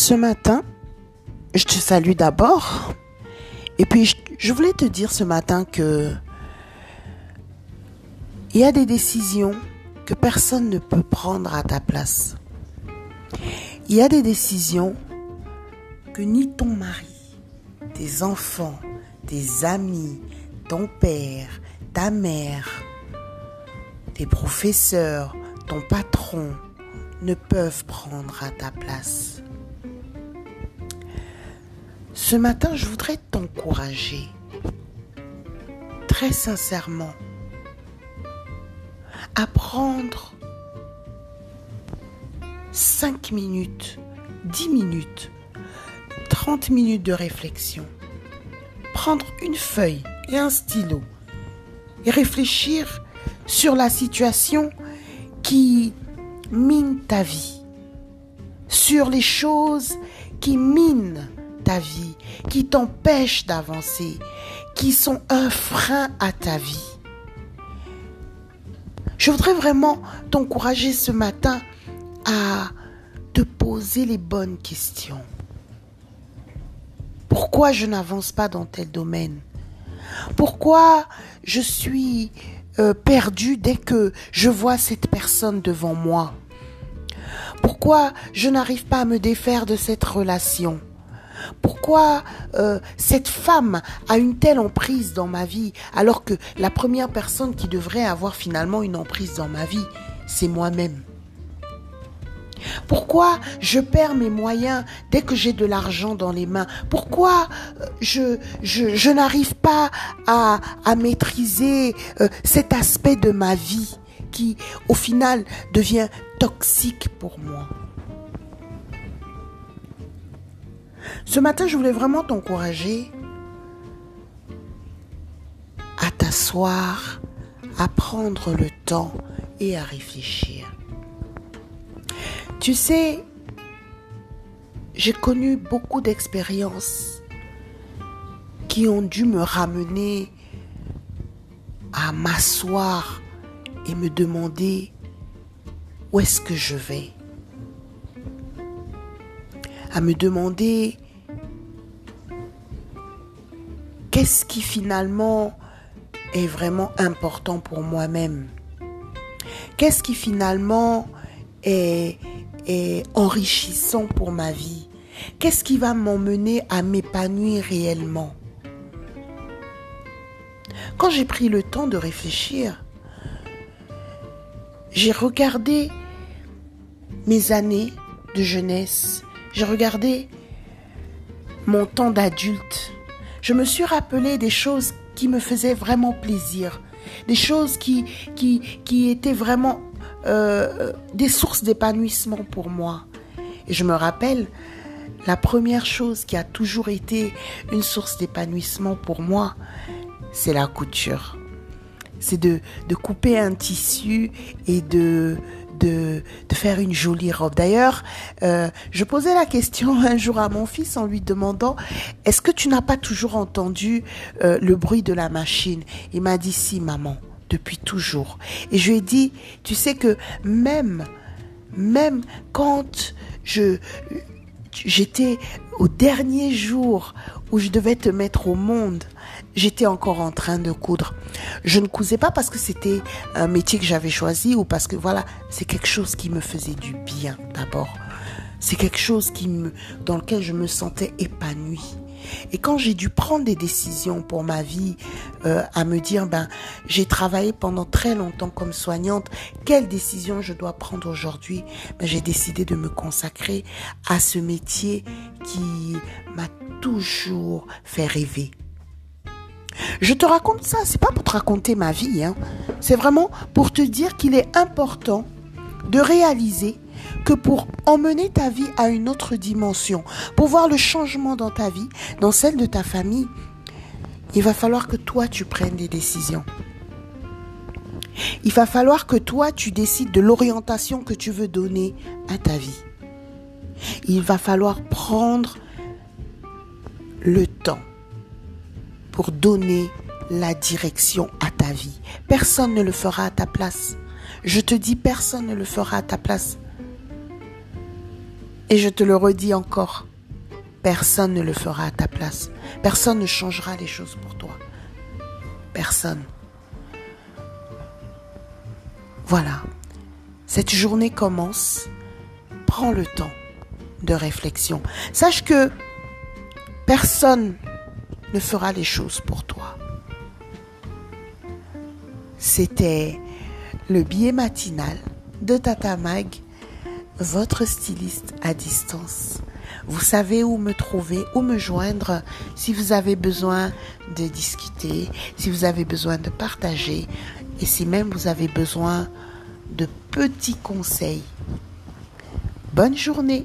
Ce matin, je te salue d'abord. Et puis, je, voulais te dire ce matin que il y a des décisions que personne ne peut prendre à ta place. Il y a des décisions que ni ton mari, tes enfants, tes amis, ton père, ta mère, tes professeurs, ton patron ne peuvent prendre à ta place. Ce matin, je voudrais t'encourager. Très sincèrement. À prendre 5 minutes, 10 minutes, 30 minutes de réflexion. Prendre une feuille et un stylo. Et réfléchir sur la situation qui mine ta vie, sur les choses qui minent vie, qui t'empêchent d'avancer, qui sont un frein à ta vie. Je voudrais vraiment t'encourager ce matin à te poser les bonnes questions. Pourquoi je n'avance pas dans tel domaine? Pourquoi je suis euh, perdu dès que je vois cette personne devant moi? Pourquoi je n'arrive pas à me défaire de cette relation? Pourquoi euh, cette femme a une telle emprise dans ma vie alors que la première personne qui devrait avoir finalement une emprise dans ma vie, c'est moi-même? Pourquoi je perds mes moyens dès que j'ai de l'argent dans les mains? Pourquoi euh, je, n'arrive pas à, à maîtriser euh, cet aspect de ma vie qui, au final, devient toxique pour moi? Ce matin, je voulais vraiment t'encourager à t'asseoir, à prendre le temps et à réfléchir. Tu sais, j'ai connu beaucoup d'expériences qui ont dû me ramener à m'asseoir et me demander où est-ce que je vais. À me demander qu'est-ce qui finalement est vraiment important pour moi-même? Qu'est-ce qui finalement est, enrichissant pour ma vie? Qu'est-ce qui va m'emmener à m'épanouir réellement? Quand j'ai pris le temps de réfléchir, j'ai regardé mes années de jeunesse, j'ai regardé mon temps d'adulte, je me suis rappelé des choses qui me faisaient vraiment plaisir, des choses qui, qui, qui étaient vraiment euh, des sources d'épanouissement pour moi. Et je me rappelle, la première chose qui a toujours été une source d'épanouissement pour moi, c'est la couture. C'est de, de couper un tissu et de, de, faire une jolie robe. D'ailleurs, euh, je posais la question un jour à mon fils en lui demandant, est-ce que tu n'as pas toujours entendu euh, le bruit de la machine? Il m'a dit, si, maman depuis toujours. Et je lui ai dit, tu sais que même, même quand je, j'étais au dernier jour où je devais te mettre au monde, j'étais encore en train de coudre. Je ne cousais pas parce que c'était un métier que j'avais choisi ou parce que voilà, c'est quelque chose qui me faisait du bien d'abord. C'est quelque chose qui me, dans lequel je me sentais épanouie. Et quand j'ai dû prendre des décisions pour ma vie, euh, à me dire, ben, j'ai travaillé pendant très longtemps comme soignante, quelle décision je dois prendre aujourd'hui ben, J'ai décidé de me consacrer à ce métier qui m'a toujours fait rêver. Je te raconte ça, c'est pas pour te raconter ma vie, hein. c'est vraiment pour te dire qu'il est important de réaliser que pour emmener ta vie à une autre dimension, pour voir le changement dans ta vie, dans celle de ta famille, il va falloir que toi tu prennes des décisions. Il va falloir que toi tu décides de l'orientation que tu veux donner à ta vie. Il va falloir prendre le temps pour donner la direction à ta vie. Personne ne le fera à ta place. Je te dis, personne ne le fera à ta place. Et je te le redis encore, personne ne le fera à ta place. Personne ne changera les choses pour toi. Personne. Voilà. Cette journée commence. Prends le temps de réflexion. Sache que personne ne fera les choses pour toi. C'était le billet matinal de Tata Mag, votre styliste à distance. Vous savez où me trouver, où me joindre si vous avez besoin de discuter, si vous avez besoin de partager et si même vous avez besoin de petits conseils. Bonne journée